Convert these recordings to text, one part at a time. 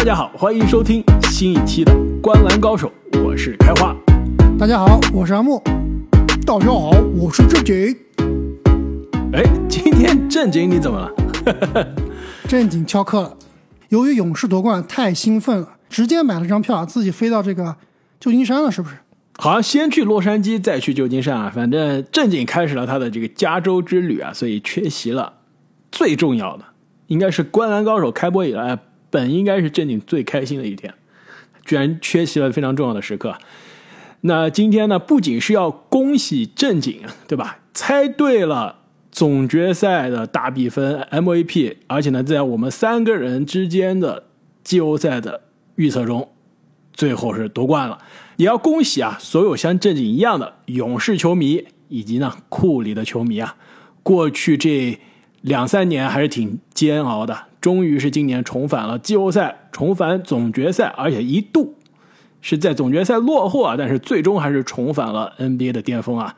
大家好，欢迎收听新一期的《观篮高手》，我是开花。大家好，我是阿木。大家好，我是正经。哎，今天正经你怎么了？正经翘课了。由于勇士夺冠太兴奋了，直接买了张票，自己飞到这个旧金山了，是不是？好像先去洛杉矶，再去旧金山啊。反正正经开始了他的这个加州之旅啊，所以缺席了。最重要的应该是《观篮高手》开播以来，本应该是正经最开心的一天，居然缺席了非常重要的时刻。那今天呢，不仅是要恭喜正经，对吧？猜对了总决赛的大比分 MVP，而且呢，在我们三个人之间的季后赛的预测中，最后是夺冠了。也要恭喜啊，所有像正经一样的勇士球迷以及呢库里的球迷啊，过去这两三年还是挺煎熬的，终于是今年重返了季后赛，重返总决赛，而且一度是在总决赛落后啊，但是最终还是重返了 NBA 的巅峰啊！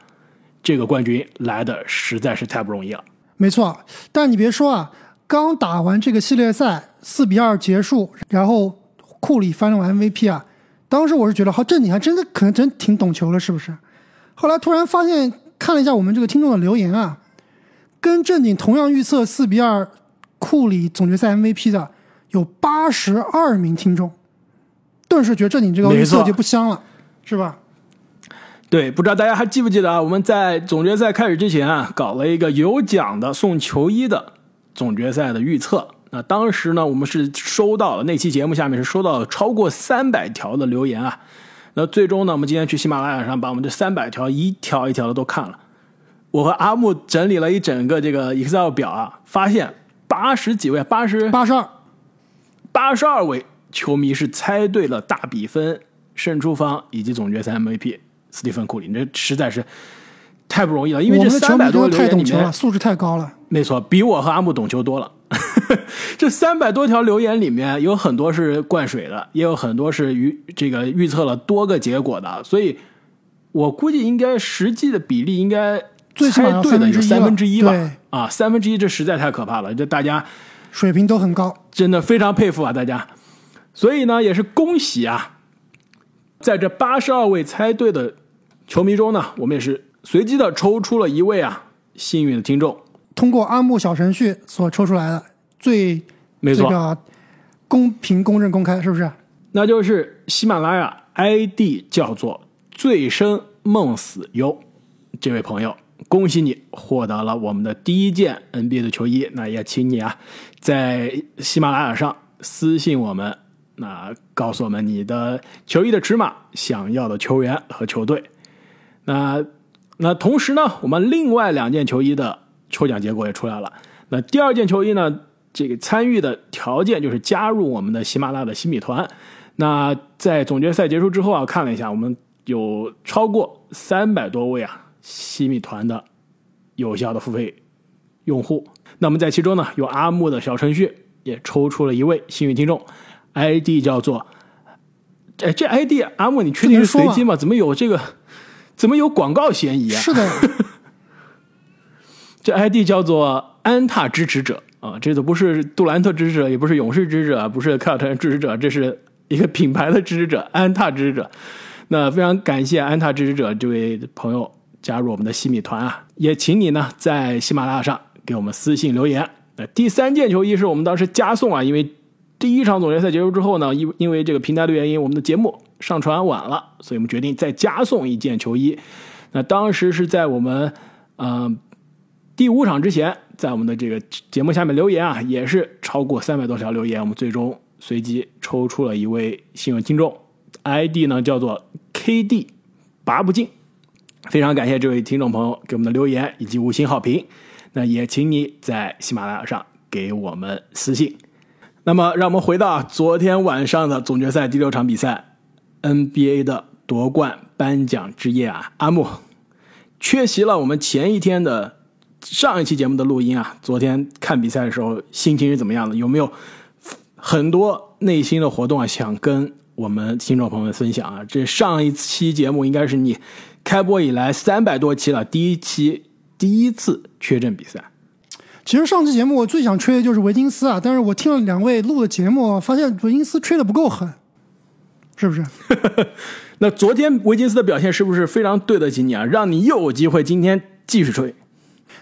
这个冠军来的实在是太不容易了。没错，但你别说啊，刚打完这个系列赛四比二结束，然后库里翻了 MVP 啊。当时我是觉得，好正经还真的可能真挺懂球了，是不是？后来突然发现，看了一下我们这个听众的留言啊，跟正经同样预测四比二库里总决赛 MVP 的有八十二名听众，顿时觉得这你这个预测就不香了，是吧？对，不知道大家还记不记得啊？我们在总决赛开始之前啊，搞了一个有奖的送球衣的总决赛的预测。那当时呢，我们是收到了那期节目下面是收到了超过三百条的留言啊。那最终呢，我们今天去喜马拉雅上把我们这三百条一条一条的都看了。我和阿木整理了一整个这个 Excel 表啊，发现八十几位，八十八十二，八十二位球迷是猜对了大比分、胜出方以及总决赛 MVP 斯蒂芬库里，这实在是太不容易了。因为这三百多太懂球了，素质太高了。没错，比我和阿木懂球多了。这三百多条留言里面有很多是灌水的，也有很多是预这个预测了多个结果的，所以我估计应该实际的比例应该最猜对的有三分之一吧？啊，三分之一这实在太可怕了，这大家水平都很高，真的非常佩服啊，大家。所以呢，也是恭喜啊，在这八十二位猜对的球迷中呢，我们也是随机的抽出了一位啊幸运的听众。通过阿木小程序所抽出来的最没错，这个公平、公正、公开，是不是？那就是喜马拉雅 ID 叫做“醉生梦死忧”这位朋友，恭喜你获得了我们的第一件 NBA 的球衣。那也请你啊，在喜马拉雅上私信我们，那告诉我们你的球衣的尺码、想要的球员和球队。那那同时呢，我们另外两件球衣的。抽奖结果也出来了。那第二件球衣呢？这个参与的条件就是加入我们的喜马拉雅的新米团。那在总决赛结束之后啊，看了一下，我们有超过三百多位啊西米团的有效的付费用户。那么在其中呢，有阿木的小程序也抽出了一位幸运听众，ID 叫做……哎，这 ID 阿木，你确定是随机吗？怎么有这个？怎么有广告嫌疑啊？是的。这 ID 叫做安踏支持者啊，这都不是杜兰特支持者，也不是勇士支持者，不是凯尔特人支持者，这是一个品牌的支持者，安踏支持者。那非常感谢安踏支持者这位朋友加入我们的西米团啊，也请你呢在喜马拉雅上给我们私信留言。那第三件球衣是我们当时加送啊，因为第一场总决赛结束之后呢，因因为这个平台的原因，我们的节目上传晚了，所以我们决定再加送一件球衣。那当时是在我们嗯。第五场之前，在我们的这个节目下面留言啊，也是超过三百多条留言，我们最终随机抽出了一位幸运听众，ID 呢叫做 KD 拔不进，非常感谢这位听众朋友给我们的留言以及五星好评，那也请你在喜马拉雅上给我们私信。那么，让我们回到昨天晚上的总决赛第六场比赛，NBA 的夺冠颁奖之夜啊，阿木缺席了我们前一天的。上一期节目的录音啊，昨天看比赛的时候心情是怎么样的？有没有很多内心的活动啊？想跟我们听众朋友们分享啊？这上一期节目应该是你开播以来三百多期了，第一期第一次缺阵比赛。其实上期节目我最想吹的就是维金斯啊，但是我听了两位录的节目，发现维金斯吹的不够狠，是不是？那昨天维金斯的表现是不是非常对得起你啊？让你又有机会今天继续吹。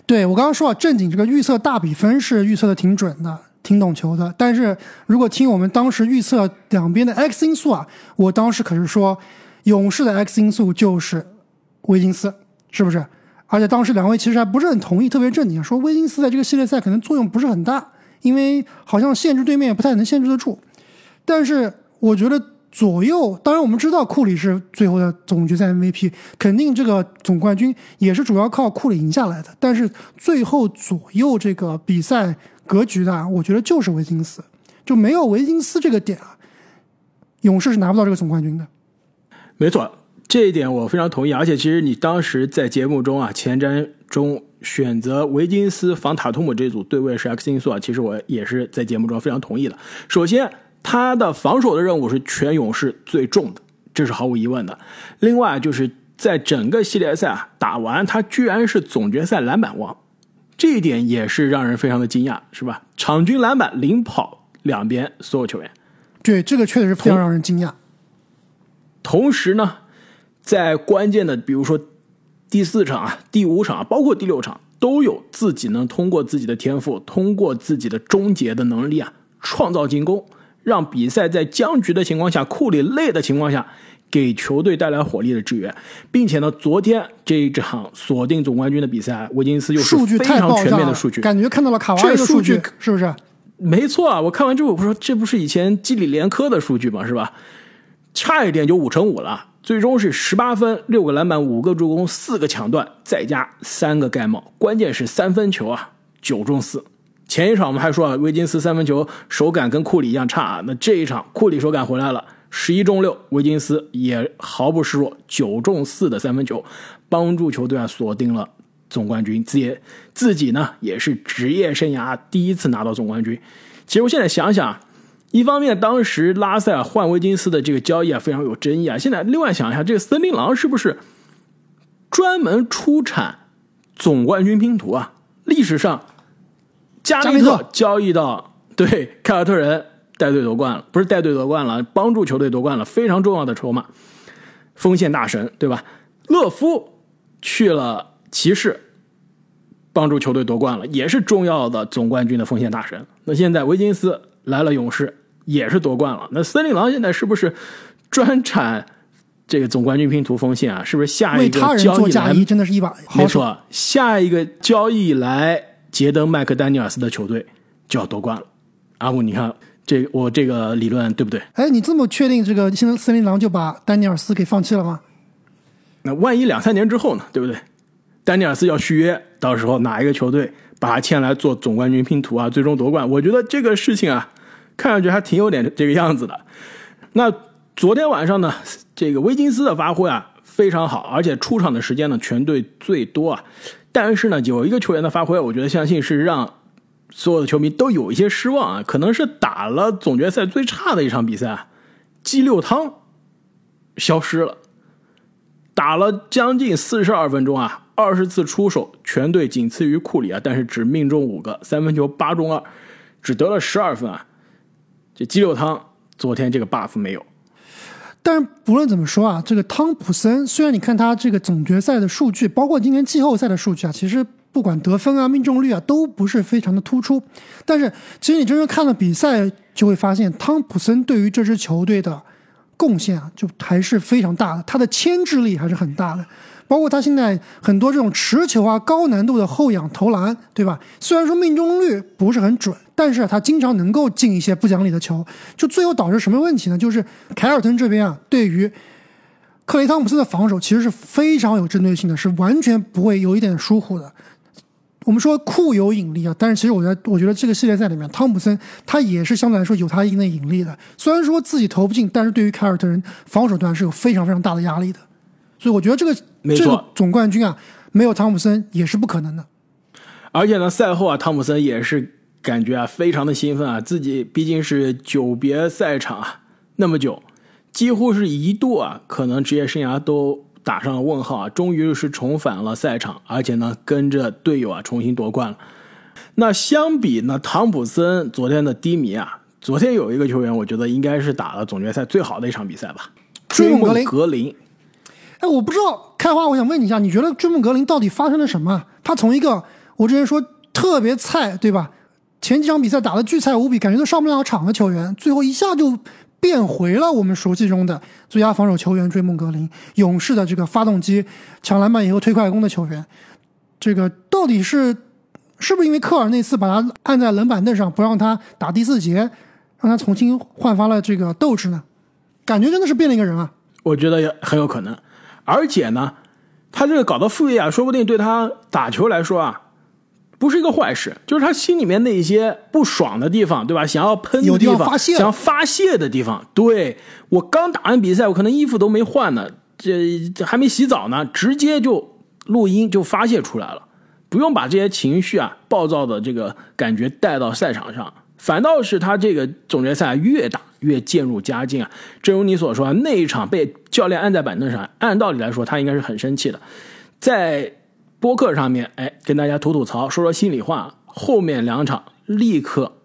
对我刚刚说啊，正经这个预测大比分是预测的挺准的，挺懂球的。但是如果听我们当时预测两边的 X 因素啊，我当时可是说勇士的 X 因素就是威金斯，是不是？而且当时两位其实还不是很同意，特别正经说威金斯在这个系列赛可能作用不是很大，因为好像限制对面也不太能限制得住。但是我觉得左右，当然我们知道库里是最后的总决赛 MVP，肯定这个总冠军也是主要靠库里赢下来的。但是最后左右这个比赛格局的，我觉得就是维金斯，就没有维金斯这个点啊，勇士是拿不到这个总冠军的。没错。这一点我非常同意，而且其实你当时在节目中啊，前瞻中选择维金斯防塔图姆这组对位是 X 因素啊，其实我也是在节目中非常同意的。首先，他的防守的任务是全勇士最重的，这是毫无疑问的。另外，就是在整个系列赛啊打完，他居然是总决赛篮板王，这一点也是让人非常的惊讶，是吧？场均篮板领跑两边所有球员，对，这个确实是非常让人惊讶。同时呢。在关键的，比如说第四场啊、第五场啊，包括第六场，都有自己能通过自己的天赋，通过自己的终结的能力啊，创造进攻，让比赛在僵局的情况下、库里累的情况下，给球队带来火力的支援，并且呢，昨天这一场锁定总冠军的比赛，维金斯又是非常全面的数据，感觉看到了卡哇伊的数据，是不是？没错啊，我看完之后我说，这不是以前基里连科的数据吗？是吧？差一点就五乘五了。最终是十八分、六个篮板、五个助攻、四个抢断，再加三个盖帽。关键是三分球啊，九中四。前一场我们还说啊，威金斯三分球手感跟库里一样差啊。那这一场库里手感回来了，十一中六，威金斯也毫不示弱，九中四的三分球，帮助球队啊锁定了总冠军。自己自己呢也是职业生涯第一次拿到总冠军。其实我现在想想。一方面，当时拉塞尔换威金斯的这个交易啊非常有争议啊。现在另外想一下，这个森林狼是不是专门出产总冠军拼图啊？历史上加内特交易到对凯尔特人带队夺冠了，不是带队夺冠了，帮助球队夺冠了，非常重要的筹码，锋线大神对吧？勒夫去了骑士，帮助球队夺冠了，也是重要的总冠军的锋线大神。那现在维金斯来了勇士。也是夺冠了。那森林狼现在是不是专产这个总冠军拼图锋线啊？是不是下一个交易来真的是一把没错，下一个交易来杰登麦克丹尼尔斯的球队就要夺冠了。阿木，你看这我这个理论对不对？哎，你这么确定这个现在森林狼就把丹尼尔斯给放弃了吗？那万一两三年之后呢？对不对？丹尼尔斯要续约，到时候哪一个球队把他签来做总冠军拼图啊？最终夺冠，我觉得这个事情啊。看上去还挺有点这个样子的。那昨天晚上呢，这个威金斯的发挥啊非常好，而且出场的时间呢全队最多啊。但是呢，有一个球员的发挥，我觉得相信是让所有的球迷都有一些失望啊。可能是打了总决赛最差的一场比赛，鸡六汤消失了，打了将近四十二分钟啊，二十次出手，全队仅次于库里啊，但是只命中五个三分球，八中二，只得了十二分啊。这鸡柳汤昨天这个 buff 没有，但是不论怎么说啊，这个汤普森虽然你看他这个总决赛的数据，包括今年季后赛的数据啊，其实不管得分啊、命中率啊都不是非常的突出，但是其实你真正看了比赛，就会发现汤普森对于这支球队的贡献啊，就还是非常大的，他的牵制力还是很大的。包括他现在很多这种持球啊、高难度的后仰投篮，对吧？虽然说命中率不是很准，但是他经常能够进一些不讲理的球，就最后导致什么问题呢？就是凯尔特人这边啊，对于克雷汤普森的防守其实是非常有针对性的，是完全不会有一点疏忽的。我们说库有引力啊，但是其实我在我觉得这个系列赛里面，汤普森他也是相对来说有他一定的引力的。虽然说自己投不进，但是对于凯尔特人防守端是有非常非常大的压力的。所以我觉得这个这个总冠军啊，没有汤普森也是不可能的。而且呢，赛后啊，汤普森也是感觉啊，非常的兴奋啊，自己毕竟是久别赛场啊，那么久，几乎是一度啊，可能职业生涯都打上了问号啊，终于是重返了赛场，而且呢，跟着队友啊重新夺冠了。那相比呢，汤普森昨天的低迷啊，昨天有一个球员，我觉得应该是打了总决赛最好的一场比赛吧，追梦格林格林。哎，我不知道开花，我想问你一下，你觉得追梦格林到底发生了什么？他从一个我之前说特别菜，对吧？前几场比赛打的巨菜无比，感觉都上不了场的球员，最后一下就变回了我们熟悉中的最佳防守球员追梦格林，勇士的这个发动机、抢篮板以后推快攻的球员。这个到底是是不是因为科尔那次把他按在冷板凳上，不让他打第四节，让他重新焕发了这个斗志呢？感觉真的是变了一个人啊！我觉得也很有可能。而且呢，他这个搞到副业啊，说不定对他打球来说啊，不是一个坏事。就是他心里面那些不爽的地方，对吧？想要喷的地方，想要发泄的地方。对我刚打完比赛，我可能衣服都没换呢，这这还没洗澡呢，直接就录音就发泄出来了，不用把这些情绪啊、暴躁的这个感觉带到赛场上。反倒是他这个总决赛越打越渐入佳境啊！正如你所说，那一场被教练按在板凳上，按道理来说他应该是很生气的。在播客上面，哎，跟大家吐吐槽，说说心里话。后面两场立刻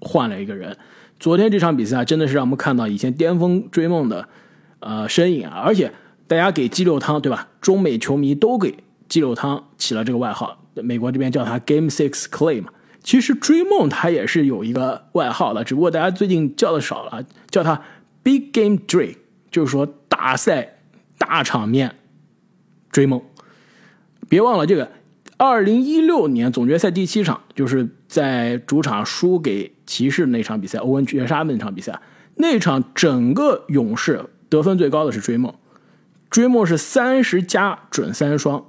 换了一个人。昨天这场比赛啊真的是让我们看到以前巅峰追梦的呃身影啊！而且大家给鸡柳汤对吧？中美球迷都给鸡柳汤起了这个外号，美国这边叫他 Game Six Clay 嘛。其实追梦他也是有一个外号的，只不过大家最近叫的少了，叫他 Big Game Dre，就是说大赛大场面追梦。别忘了这个，二零一六年总决赛第七场，就是在主场输给骑士那场比赛，欧文绝杀那场比赛，那场整个勇士得分最高的是追梦，追梦是三十加准三双，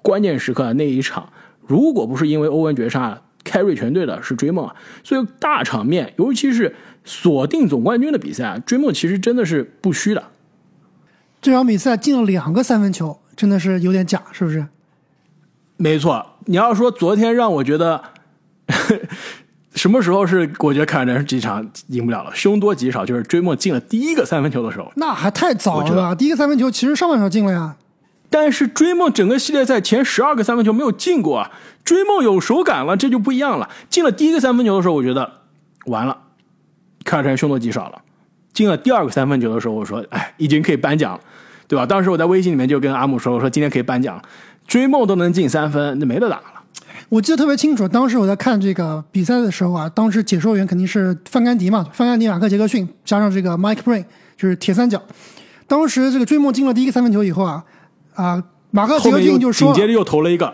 关键时刻那一场，如果不是因为欧文绝杀。凯瑞全队的是追梦啊，所以大场面，尤其是锁定总冠军的比赛，追梦其实真的是不虚的。这场比赛进了两个三分球，真的是有点假，是不是？没错，你要说昨天让我觉得 什么时候是我觉得凯尔特人这场赢不了了，凶多吉少，就是追梦进了第一个三分球的时候。那还太早了，第一个三分球其实上半场进了呀。但是追梦整个系列赛前十二个三分球没有进过啊，追梦有手感了，这就不一样了。进了第一个三分球的时候，我觉得完了，凯尔特人凶多吉少了。进了第二个三分球的时候，我说，哎，已经可以颁奖了，对吧？当时我在微信里面就跟阿姆说，我说今天可以颁奖，追梦都能进三分，那没得打了。我记得特别清楚，当时我在看这个比赛的时候啊，当时解说员肯定是范甘迪嘛，范甘迪、马克·杰克逊加上这个 Mike Breen，就是铁三角。当时这个追梦进了第一个三分球以后啊。啊，马克杰克逊就说，紧接着又投了一个。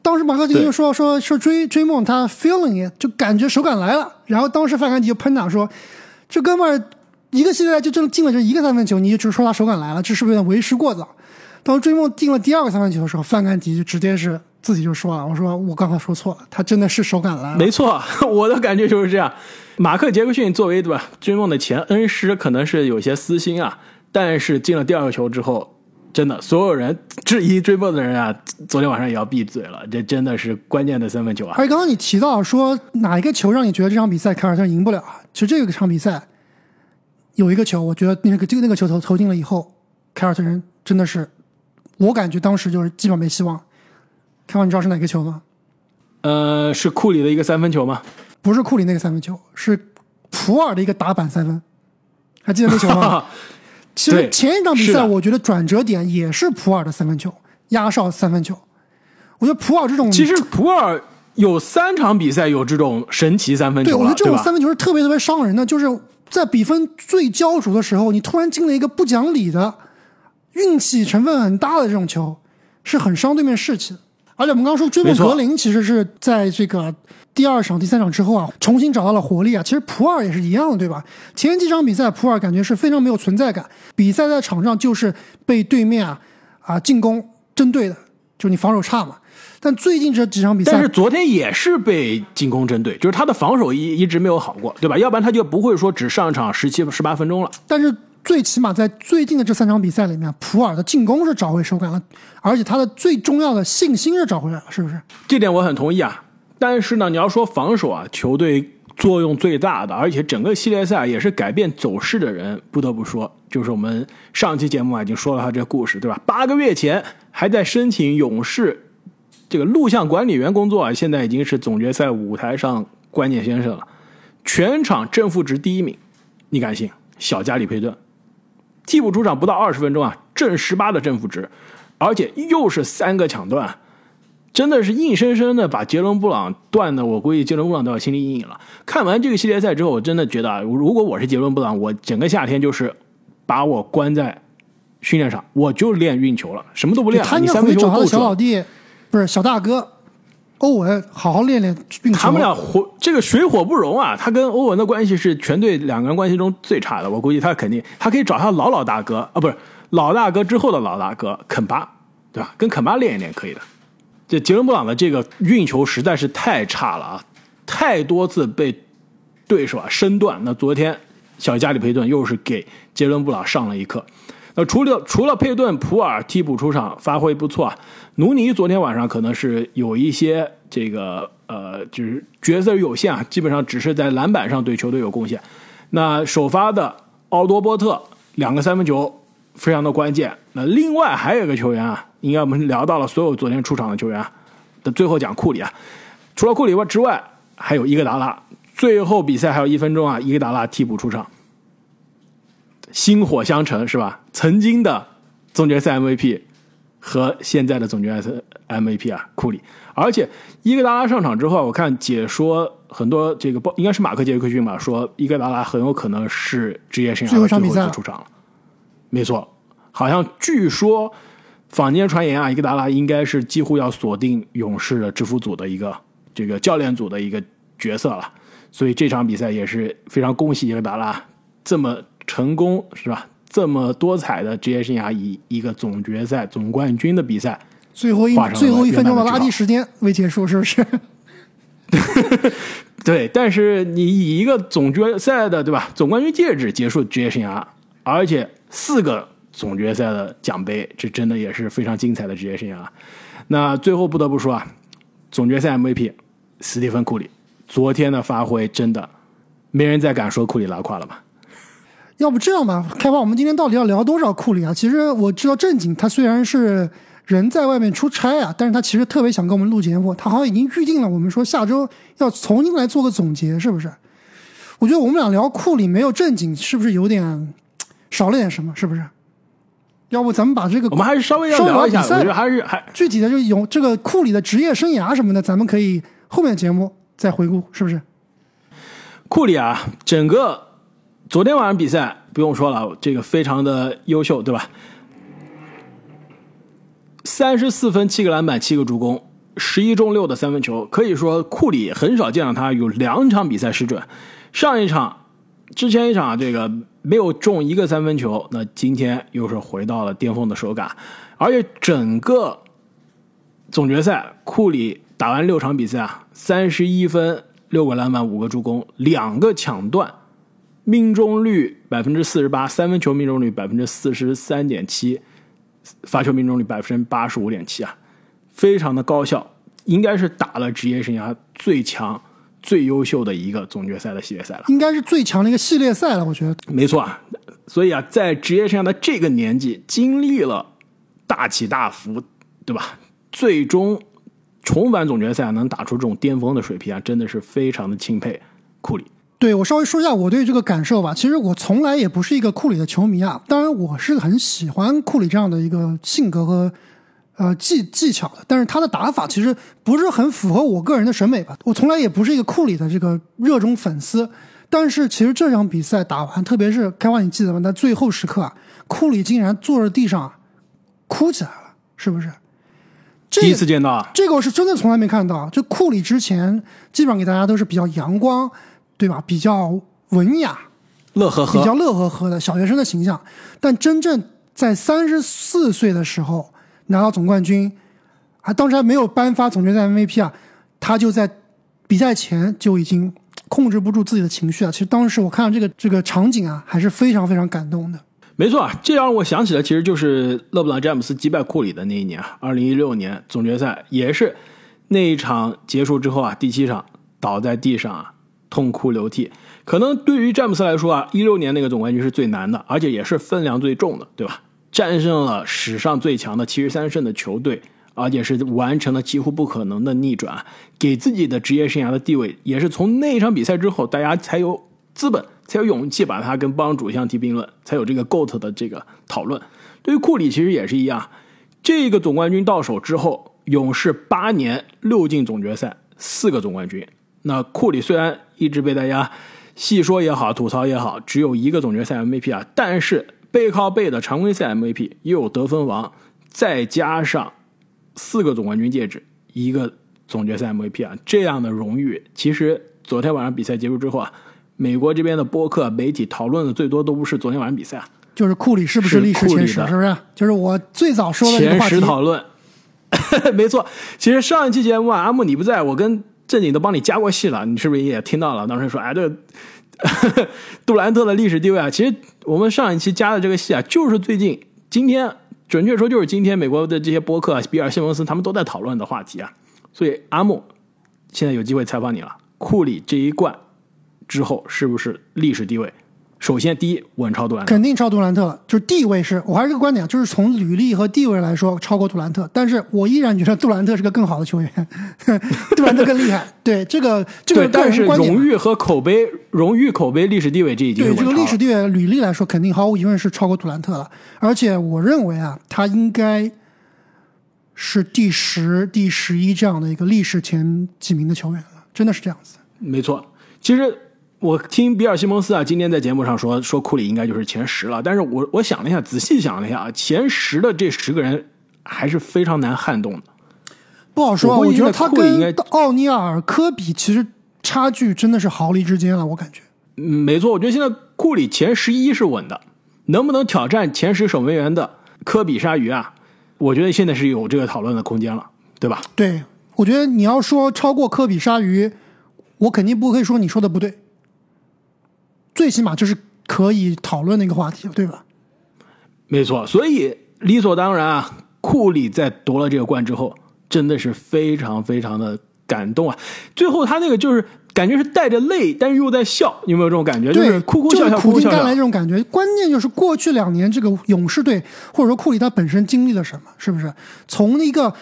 当时马克杰克逊说说说追追梦，他 feeling it，就感觉手感来了。然后当时范甘迪就喷他说：“这哥们儿一个系列赛就正进了这一个三分球，你就说他手感来了，这是不是有点为时过早？”当追梦进了第二个三分球的时候，范甘迪就直接是自己就说了：“我说我刚才说错了，他真的是手感来了。”没错，我的感觉就是这样。马克杰克逊作为对吧追梦的前恩师，可能是有些私心啊，但是进了第二个球之后。真的，所有人质疑追梦的人啊，昨天晚上也要闭嘴了。这真的是关键的三分球啊！而且刚刚你提到说哪一个球让你觉得这场比赛凯尔特人赢不了？其实这个场比赛有一个球，我觉得那个这个那个球投投进了以后，凯尔特人真的是，我感觉当时就是基本没希望。开完你知道是哪个球吗？呃，是库里的一个三分球吗？不是库里那个三分球，是普尔的一个打板三分，还记得那球吗？其实前一场比赛，我觉得转折点也是普尔的三分球，压哨三分球。我觉得普尔这种，其实普尔有三场比赛有这种神奇三分球对，我觉得这种三分球是特别特别伤人的，就是在比分最焦灼的时候，你突然进了一个不讲理的、运气成分很大的这种球，是很伤对面士气的。而且我们刚刚说追梦格林，其实是在这个。第二场、第三场之后啊，重新找到了活力啊。其实普尔也是一样的，对吧？前几场比赛，普尔感觉是非常没有存在感。比赛在场上就是被对面啊啊进攻针对的，就是你防守差嘛。但最近这几场比赛，但是昨天也是被进攻针对，就是他的防守一一直没有好过，对吧？要不然他就不会说只上场十七、十八分钟了。但是最起码在最近的这三场比赛里面，普尔的进攻是找回手感了，而且他的最重要的信心是找回来了，是不是？这点我很同意啊。但是呢，你要说防守啊，球队作用最大的，而且整个系列赛也是改变走势的人，不得不说，就是我们上期节目啊已经说了他这个故事，对吧？八个月前还在申请勇士这个录像管理员工作啊，现在已经是总决赛舞台上关键先生了，全场正负值第一名，你敢信？小加里佩顿替补出场不到二十分钟啊，正十八的正负值，而且又是三个抢断，真的是硬生生的把杰伦布朗断的，我估计杰伦布朗都要心理阴影了。看完这个系列赛之后，我真的觉得啊，如果我是杰伦布朗，我整个夏天就是把我关在训练场，我就练运球了，什么都不练了。他应该你三分球回去找他的小。老弟，不是小大哥欧文，好好练练运球。他们俩火，这个水火不容啊！他跟欧文的关系是全队两个人关系中最差的。我估计他肯定，他可以找他老老大哥啊，不是老大哥之后的老大哥肯巴，对吧？跟肯巴练一练可以的。这杰伦布朗的这个运球实在是太差了啊，太多次被对手啊身断。那昨天小加里佩顿又是给杰伦布朗上了一课。那除了除了佩顿、普尔替补出场发挥不错啊，努尼昨天晚上可能是有一些这个呃，就是角色有限啊，基本上只是在篮板上对球队有贡献。那首发的奥多波特两个三分球非常的关键。那另外还有一个球员啊，应该我们聊到了所有昨天出场的球员啊的最后讲库里啊，除了库里外之外，还有伊戈达拉。最后比赛还有一分钟啊，伊戈达拉替补出场。薪火相承是吧？曾经的总决赛 MVP 和现在的总决赛 MVP 啊，库里。而且伊戈达拉上场之后，我看解说很多这个报应该是马克杰克逊吧，说伊戈达拉很有可能是职业生涯最后一一场比赛次出场了。没错，好像据说坊间传言啊，伊戈达拉应该是几乎要锁定勇士的制服组的一个这个教练组的一个角色了。所以这场比赛也是非常恭喜伊戈达拉这么成功是吧？这么多彩的职业生涯以一个总决赛总冠军的比赛，最后一最后一分钟的垃圾时间未结束，是不是？对，但是你以一个总决赛的对吧总冠军戒指结束职业生涯，而且四个总决赛的奖杯，这真的也是非常精彩的职业生涯。那最后不得不说啊，总决赛 MVP 斯蒂芬库里昨天的发挥真的没人再敢说库里拉胯了吧？要不这样吧，开发，我们今天到底要聊多少库里啊？其实我知道正经他虽然是人在外面出差啊，但是他其实特别想跟我们录节目，他好像已经预定了我们说下周要重新来做个总结，是不是？我觉得我们俩聊库里没有正经，是不是有点少了点什么？是不是？要不咱们把这个我们还是稍微要聊一下，我觉得还是还具体的就有这个库里的职业生涯什么的，咱们可以后面节目再回顾，是不是？库里啊，整个昨天晚上比赛不用说了，这个非常的优秀，对吧？三十四分、七个篮板、七个助攻，十一中六的三分球，可以说库里很少见到他有两场比赛失准。上一场、之前一场这个没有中一个三分球，那今天又是回到了巅峰的手感，而且整个总决赛，库里打完六场比赛啊，三十一分、六个篮板、五个助攻、两个抢断，命中率百分之四十八，三分球命中率百分之四十三点七，罚球命中率百分之八十五点七啊，非常的高效，应该是打了职业生涯最强、最优秀的一个总决赛的系列赛了。应该是最强的一个系列赛了，我觉得。没错啊，所以啊，在职业生涯的这个年纪，经历了大起大伏，对吧？最终重返总决赛，能打出这种巅峰的水平啊，真的是非常的钦佩库里。对我稍微说一下我对这个感受吧。其实我从来也不是一个库里的球迷啊，当然我是很喜欢库里这样的一个性格和呃技技巧的，但是他的打法其实不是很符合我个人的审美吧。我从来也不是一个库里的这个热衷粉丝，但是其实这场比赛打完，特别是开花，你记得吗？在最后时刻啊，库里竟然坐在地上啊哭起来了，是不是？这第一次见到啊，这个我是真的从来没看到。就库里之前基本上给大家都是比较阳光，对吧？比较文雅，乐呵呵，比较乐呵呵的小学生的形象。但真正在三十四岁的时候拿到总冠军，还，当时还没有颁发总决赛 MVP 啊，他就在比赛前就已经控制不住自己的情绪了。其实当时我看到这个这个场景啊，还是非常非常感动的。没错啊，这让我想起了，其实就是勒布朗詹姆斯击败库里的那一年啊，二零一六年总决赛，也是那一场结束之后啊，第七场倒在地上啊，痛哭流涕。可能对于詹姆斯来说啊，一六年那个总冠军是最难的，而且也是分量最重的，对吧？战胜了史上最强的七十三胜的球队，而且是完成了几乎不可能的逆转，给自己的职业生涯的地位，也是从那一场比赛之后，大家才有资本，才有勇气把他跟帮主相提并论，才有这个 GOAT 的这个讨论。对于库里其实也是一样，这个总冠军到手之后，勇士八年六进总决赛，四个总冠军。那库里虽然一直被大家细说也好，吐槽也好，只有一个总决赛 MVP 啊，但是背靠背的常规赛 MVP，又有得分王，再加上四个总冠军戒指，一个总决赛 MVP 啊，这样的荣誉，其实昨天晚上比赛结束之后啊，美国这边的播客媒体讨论的最多都不是昨天晚上比赛啊，就是库里是不是历史前十，是不是？就是我最早说的前十讨论，没错。其实上一期节目啊，阿木你不在，我跟。正经都帮你加过戏了，你是不是也听到了？当时说，哎，这杜兰特的历史地位啊，其实我们上一期加的这个戏啊，就是最近今天，准确说就是今天，美国的这些播客，比尔·西蒙斯他们都在讨论的话题啊。所以阿木现在有机会采访你了，库里这一冠之后，是不是历史地位？首先，第一稳超杜兰特，肯定超杜兰特，就是地位是我还是这个观点，就是从履历和地位来说超过杜兰特，但是我依然觉得杜兰特是个更好的球员，杜兰特更厉害。对这个这个个但是荣誉和口碑，荣誉口碑历史地位这已经对这个历史地位履历来说，肯定毫无疑问是超过杜兰特了。而且我认为啊，他应该是第十、第十一这样的一个历史前几名的球员了，真的是这样子。没错，其实。我听比尔·西蒙斯啊，今天在节目上说说库里应该就是前十了，但是我我想了一下，仔细想了一下啊，前十的这十个人还是非常难撼动的，不好说。我觉得他跟奥尼尔、科比其实差距真的是毫厘之间了，我感觉。嗯，没错，我觉得现在库里前十一是稳的，能不能挑战前十守门员的科比、鲨鱼啊？我觉得现在是有这个讨论的空间了，对吧？对，我觉得你要说超过科比、鲨鱼，我肯定不会说你说的不对。最起码就是可以讨论的一个话题，对吧？没错，所以理所当然啊，库里在夺了这个冠之后，真的是非常非常的感动啊！最后他那个就是感觉是带着泪，但是又在笑，有没有这种感觉？就是哭哭笑笑，苦尽甘来这种感觉。关键就是过去两年这个勇士队，或者说库里他本身经历了什么？是不是从一个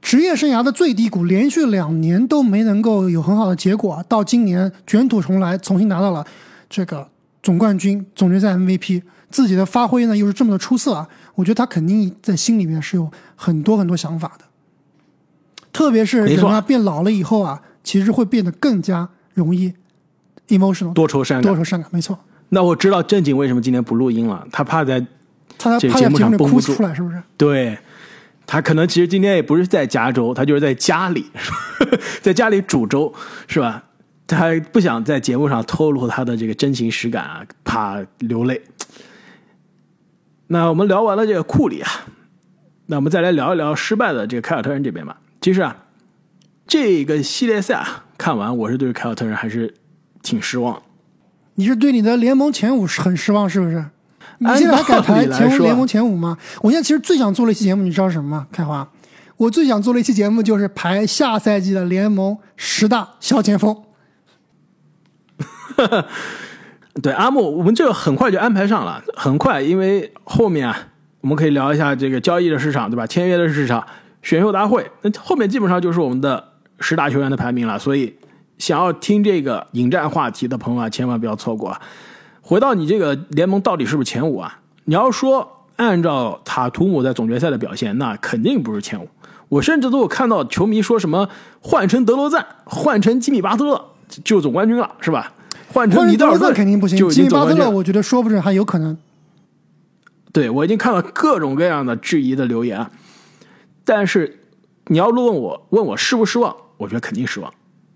职业生涯的最低谷，连续两年都没能够有很好的结果，到今年卷土重来，重新拿到了。这个总冠军、总决赛 MVP，自己的发挥呢又是这么的出色啊！我觉得他肯定在心里面是有很多很多想法的。特别是等他变老了以后啊，其实会变得更加容易 emotional，多愁善感，多愁善感，没错。那我知道正经为什么今天不录音了，他怕在他在节目上哭出来，是不是？对，他可能其实今天也不是在加州，他就是在家里，在家里煮粥，是吧？他不想在节目上透露他的这个真情实感啊，怕流泪。那我们聊完了这个库里啊，那我们再来聊一聊失败的这个凯尔特人这边吧。其实啊，这个系列赛啊，看完我是对凯尔特人还是挺失望。你是对你的联盟前五很失望是不是？你现在还敢排前五联盟前五吗？我现在其实最想做的一期节目，你知道什么吗？开花，我最想做的一期节目就是排下赛季的联盟十大小前锋。对阿木，我们这个很快就安排上了，很快，因为后面啊，我们可以聊一下这个交易的市场，对吧？签约的市场，选秀大会，那后面基本上就是我们的十大球员的排名了。所以，想要听这个引战话题的朋友啊，千万不要错过。回到你这个联盟到底是不是前五啊？你要说按照塔图姆在总决赛的表现，那肯定不是前五。我甚至都有看到球迷说什么换成德罗赞，换成吉米巴特勒就总冠军了，是吧？换成尼德尔顿肯定不行，吉米巴特勒我觉得说不准还有可能。对我已经看了各种各样的质疑的留言，但是你要问我问我失不失望，我觉得肯定失望。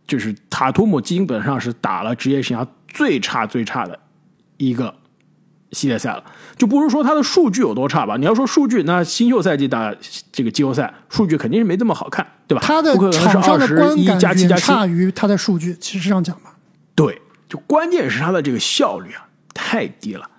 就是塔图姆基本上是打了职业生涯最差最差的一个系列赛了，就不如说他的数据有多差吧？你要说数据，那新秀赛季打这个季后赛数据肯定是没这么好看，对吧？他的场上的观感远差于他的数据，其实这样讲吧。对。就关键是他的这个效率啊太低了，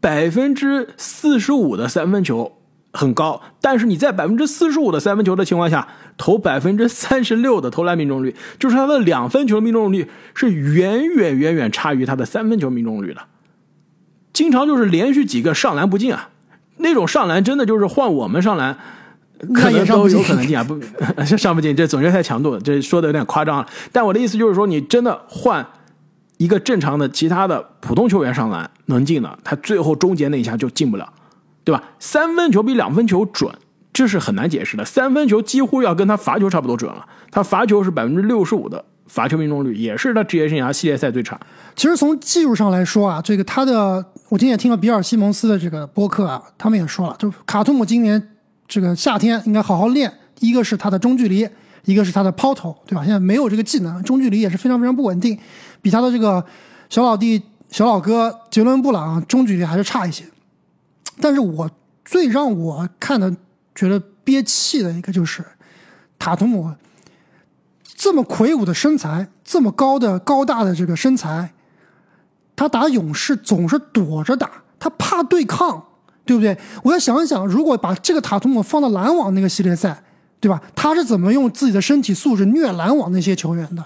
百分之四十五的三分球很高，但是你在百分之四十五的三分球的情况下投百分之三十六的投篮命中率，就是他的两分球命中率是远远远远差于他的三分球命中率的，经常就是连续几个上篮不进啊，那种上篮真的就是换我们上篮，可能都有可能进啊，不 上不进，这总决赛强度，这说的有点夸张了。但我的意思就是说，你真的换一个正常的其他的普通球员上篮能进的，他最后终结那一下就进不了，对吧？三分球比两分球准，这是很难解释的。三分球几乎要跟他罚球差不多准了，他罚球是百分之六十五的罚球命中率，也是他职业生涯系列赛最差。其实从技术上来说啊，这个他的，我今天也听了比尔西蒙斯的这个播客啊，他们也说了，就卡图姆今年这个夏天应该好好练，一个是他的中距离，一个是他的抛投，对吧？现在没有这个技能，中距离也是非常非常不稳定，比他的这个小老弟、小老哥杰伦布朗中距离还是差一些。但是我最让我看的觉得憋气的一个就是塔图姆这么魁梧的身材，这么高的高大的这个身材。他打勇士总是躲着打，他怕对抗，对不对？我要想一想，如果把这个塔图姆放到篮网那个系列赛，对吧？他是怎么用自己的身体素质虐篮网那些球员的？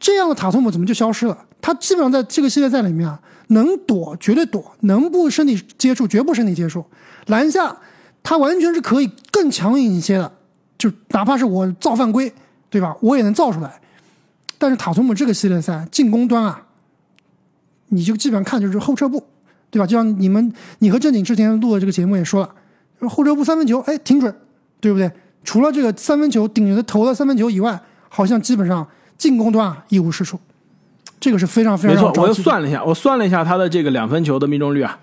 这样的塔图姆怎么就消失了？他基本上在这个系列赛里面啊，能躲绝对躲，能不身体接触绝不身体接触。篮下他完全是可以更强硬一些的，就哪怕是我造犯规，对吧？我也能造出来。但是塔图姆这个系列赛进攻端啊。你就基本上看就是后撤步，对吧？就像你们，你和正经之前录的这个节目也说了，后撤步三分球，哎，挺准，对不对？除了这个三分球顶着投的三分球以外，好像基本上进攻端啊一无是处，这个是非常非常没错。我又算了一下，我算了一下他的这个两分球的命中率啊，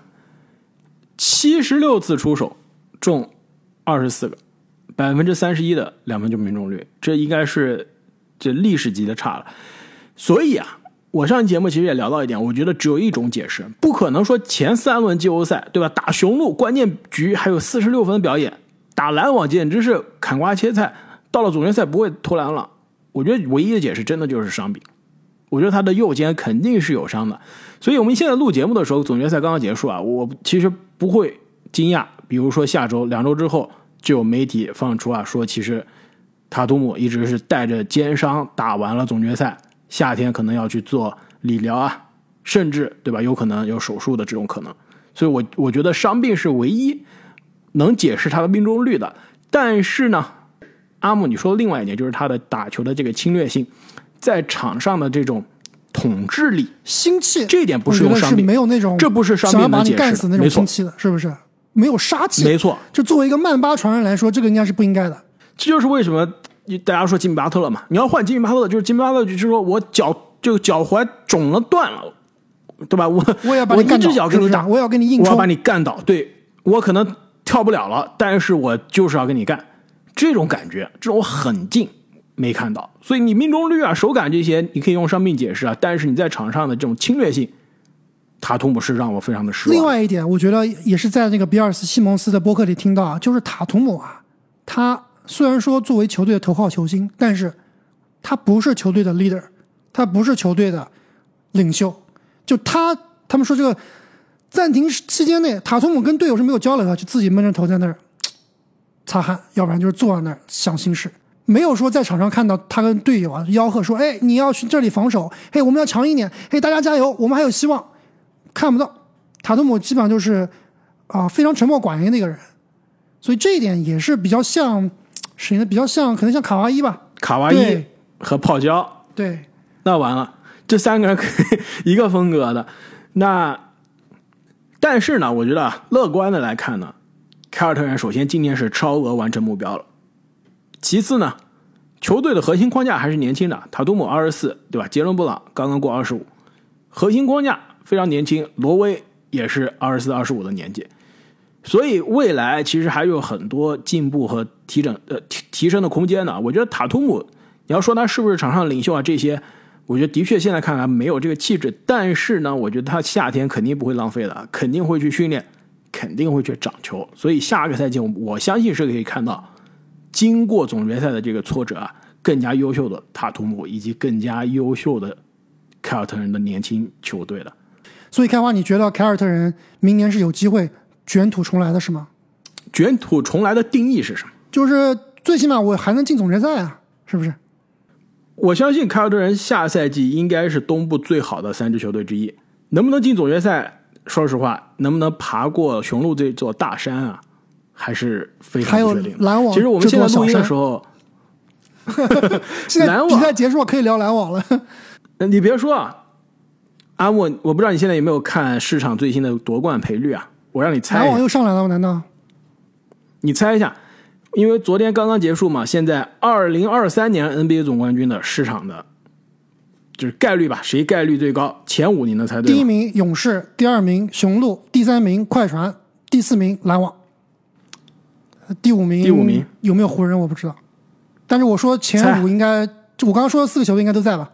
七十六次出手中二十四个，百分之三十一的两分球命中率，这应该是这历史级的差了。所以啊。我上期节目其实也聊到一点，我觉得只有一种解释，不可能说前三轮季后赛，对吧？打雄鹿关键局还有四十六分表演，打篮网简直是砍瓜切菜，到了总决赛不会投篮了。我觉得唯一的解释真的就是伤病，我觉得他的右肩肯定是有伤的。所以我们现在录节目的时候，总决赛刚刚结束啊，我其实不会惊讶。比如说下周、两周之后，就有媒体放出啊，说其实塔图姆一直是带着肩伤打完了总决赛。夏天可能要去做理疗啊，甚至对吧？有可能有手术的这种可能，所以我我觉得伤病是唯一能解释他的命中率的。但是呢，阿姆你说的另外一点就是他的打球的这个侵略性，在场上的这种统治力、心气，这一点不是用伤病，没有那种这不是伤病能解释的，没错，是不是？没有杀气，没错。就作为一个曼巴传人来说，这个应该是不应该的。这就是为什么。你大家说吉米巴特勒嘛？你要换吉米巴特勒，就是吉米巴特勒，就是说我脚就脚踝肿了断了，对吧？我我要把你一只脚给你打，我要跟你硬冲，我要把你干倒。对我可能跳不了了，但是我就是要跟你干。这种感觉，这种狠劲没看到。所以你命中率啊、手感这些，你可以用伤病解释啊。但是你在场上的这种侵略性，塔图姆是让我非常的失望。另外一点，我觉得也是在那个比尔斯西蒙斯的博客里听到啊，就是塔图姆啊，他。虽然说作为球队的头号球星，但是他不是球队的 leader，他不是球队的领袖。就他，他们说这个暂停期间内，塔图姆跟队友是没有交流的，就自己闷着头在那儿擦汗，要不然就是坐在那儿想心事，没有说在场上看到他跟队友啊吆喝说：“哎，你要去这里防守，嘿，我们要强一点，嘿，大家加油，我们还有希望。”看不到，塔图姆基本上就是啊非常沉默寡言的一个人，所以这一点也是比较像。谁呢比较像，可能像卡哇伊吧，卡哇伊和泡椒，对，那完了，这三个人可以 一个风格的。那但是呢，我觉得乐观的来看呢，凯尔特人首先今年是超额完成目标了，其次呢，球队的核心框架还是年轻的，塔图姆二十四，对吧？杰伦布朗刚刚过二十五，核心框架非常年轻，罗威也是二十四、二十五的年纪。所以未来其实还有很多进步和提整呃提提升的空间呢。我觉得塔图姆，你要说他是不是场上领袖啊？这些，我觉得的确现在看来没有这个气质。但是呢，我觉得他夏天肯定不会浪费的，肯定会去训练，肯定会去长球。所以下个赛季，我相信是可以看到，经过总决赛的这个挫折啊，更加优秀的塔图姆以及更加优秀的凯尔特人的年轻球队的。所以开花，你觉得凯尔特人明年是有机会？卷土重来的是吗？卷土重来的定义是什么？就是最起码我还能进总决赛啊，是不是？我相信凯尔特人下赛季应该是东部最好的三支球队之一。能不能进总决赛？说实话，能不能爬过雄鹿这座大山啊？还是非常不确定的。篮网其实我们这现在录音的时候，现在篮网比赛结束了，可以聊篮网了。呃 你别说啊，阿木，我不知道你现在有没有看市场最新的夺冠赔率啊？我让你猜，篮网又上来了吗？难道？你猜一下，因为昨天刚刚结束嘛，现在二零二三年 NBA 总冠军的市场的，就是概率吧，谁概率最高？前五你能猜对？第一名勇士，第二名雄鹿，第三名快船，第四名篮网，呃第五名第五名有没有湖人我不知道，但是我说前五应该，我刚刚说的四个球队应该都在吧？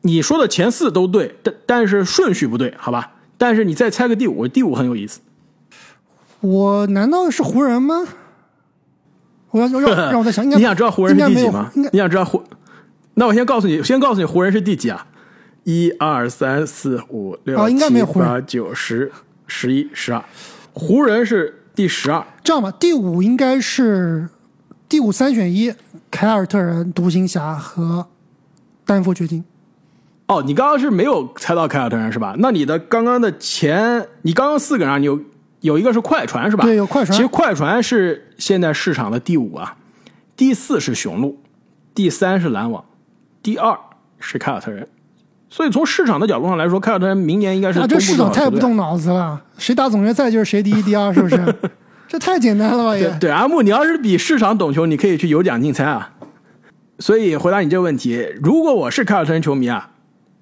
你说的前四都对，但但是顺序不对，好吧？但是你再猜个第五，第五很有意思。我难道是湖人吗？我要让让我再想，应该 你想知道湖人是第几吗？你想知道湖？那我先告诉你，先告诉你湖人是第几啊？一二三四五六啊应该没有七湖人八九十十一十二，湖人是第十二。这样吧，第五应该是第五三选一，凯尔特人、独行侠和丹佛掘金。哦，你刚刚是没有猜到凯尔特人是吧？那你的刚刚的前，你刚刚四个人啊，你有有一个是快船是吧？对有快船其实快船是现在市场的第五啊，第四是雄鹿，第三是篮网，第二是凯尔特人。所以从市场的角度上来说，凯尔特人明年应该是啊，这市场太不动脑子了，谁打总决赛就是谁第一、第二，是不是？这太简单了吧也。对对，阿木，你要是比市场懂球，你可以去有奖竞猜啊。所以回答你这个问题，如果我是凯尔特人球迷啊，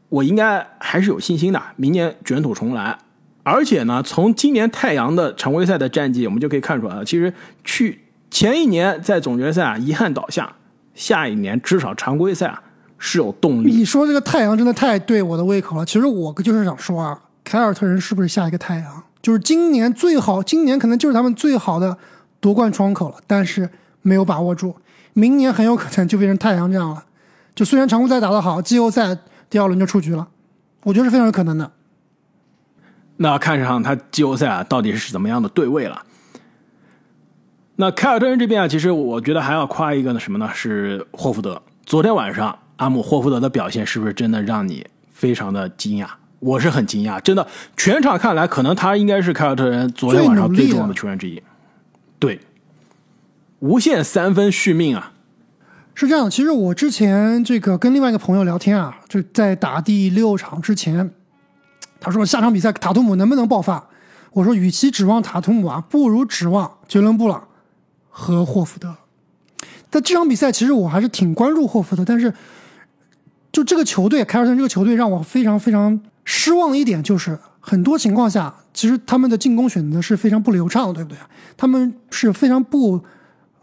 我应该还是有信心的，明年卷土重来。而且呢，从今年太阳的常规赛的战绩，我们就可以看出来了，其实去前一年在总决赛啊遗憾倒下，下一年至少常规赛啊是有动力。你说这个太阳真的太对我的胃口了。其实我就是想说啊，凯尔特人是不是下一个太阳？就是今年最好，今年可能就是他们最好的夺冠窗口了，但是没有把握住。明年很有可能就变成太阳这样了。就虽然常规赛打得好，季后赛第二轮就出局了，我觉得是非常有可能的。那看上他季后赛啊到底是怎么样的对位了。那凯尔特人这边啊，其实我觉得还要夸一个呢，什么呢？是霍福德。昨天晚上阿姆霍福德的表现是不是真的让你非常的惊讶？我是很惊讶，真的，全场看来，可能他应该是凯尔特人昨天晚上最重要的球员之一。对，无限三分续命啊！是这样，其实我之前这个跟另外一个朋友聊天啊，就在打第六场之前，他说下场比赛塔图姆能不能爆发？我说，与其指望塔图姆啊，不如指望杰伦布朗和霍福德。但这场比赛其实我还是挺关注霍福德，但是就这个球队凯尔特人这个球队让我非常非常失望的一点就是，很多情况下其实他们的进攻选择是非常不流畅的，对不对？他们是非常不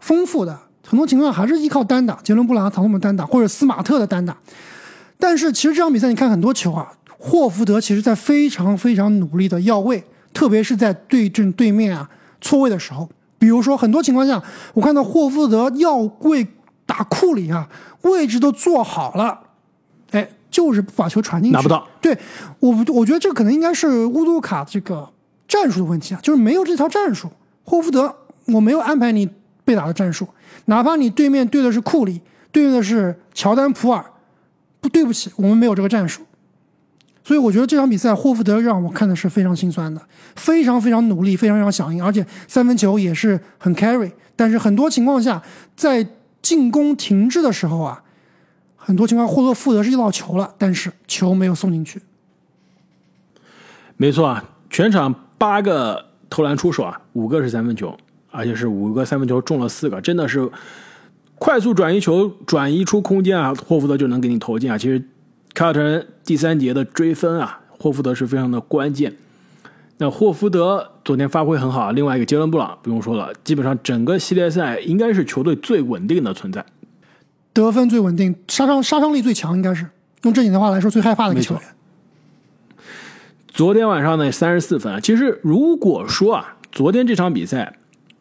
丰富的，很多情况还是依靠单打，杰伦布朗、塔图姆单打或者斯马特的单打。但是其实这场比赛你看很多球啊，霍福德其实在非常非常努力的要位，特别是在对阵对面啊错位的时候。比如说，很多情况下，我看到霍福德要位打库里啊，位置都做好了，就是不把球传进去，拿不到。对我，我觉得这可能应该是乌杜卡这个战术的问题啊，就是没有这套战术。霍福德，我没有安排你被打的战术，哪怕你对面对的是库里，对面的是乔丹、普尔，不对不起，我们没有这个战术。所以我觉得这场比赛霍福德让我看的是非常心酸的，非常非常努力，非常非常响应，而且三分球也是很 carry。但是很多情况下，在进攻停滞的时候啊，很多情况霍福德是一到球了，但是球没有送进去。没错啊，全场八个投篮出手啊，五个是三分球，而且是五个三分球中了四个，真的是快速转移球转移出空间啊，霍福德就能给你投进啊。其实凯尔特人第三节的追分啊，霍福德是非常的关键。那霍福德昨天发挥很好，另外一个杰伦布朗不用说了，基本上整个系列赛应该是球队最稳定的存在，得分最稳定，杀伤杀伤力最强，应该是用正经的话来说最害怕的一个球员。昨天晚上呢，三十四分。其实如果说啊，昨天这场比赛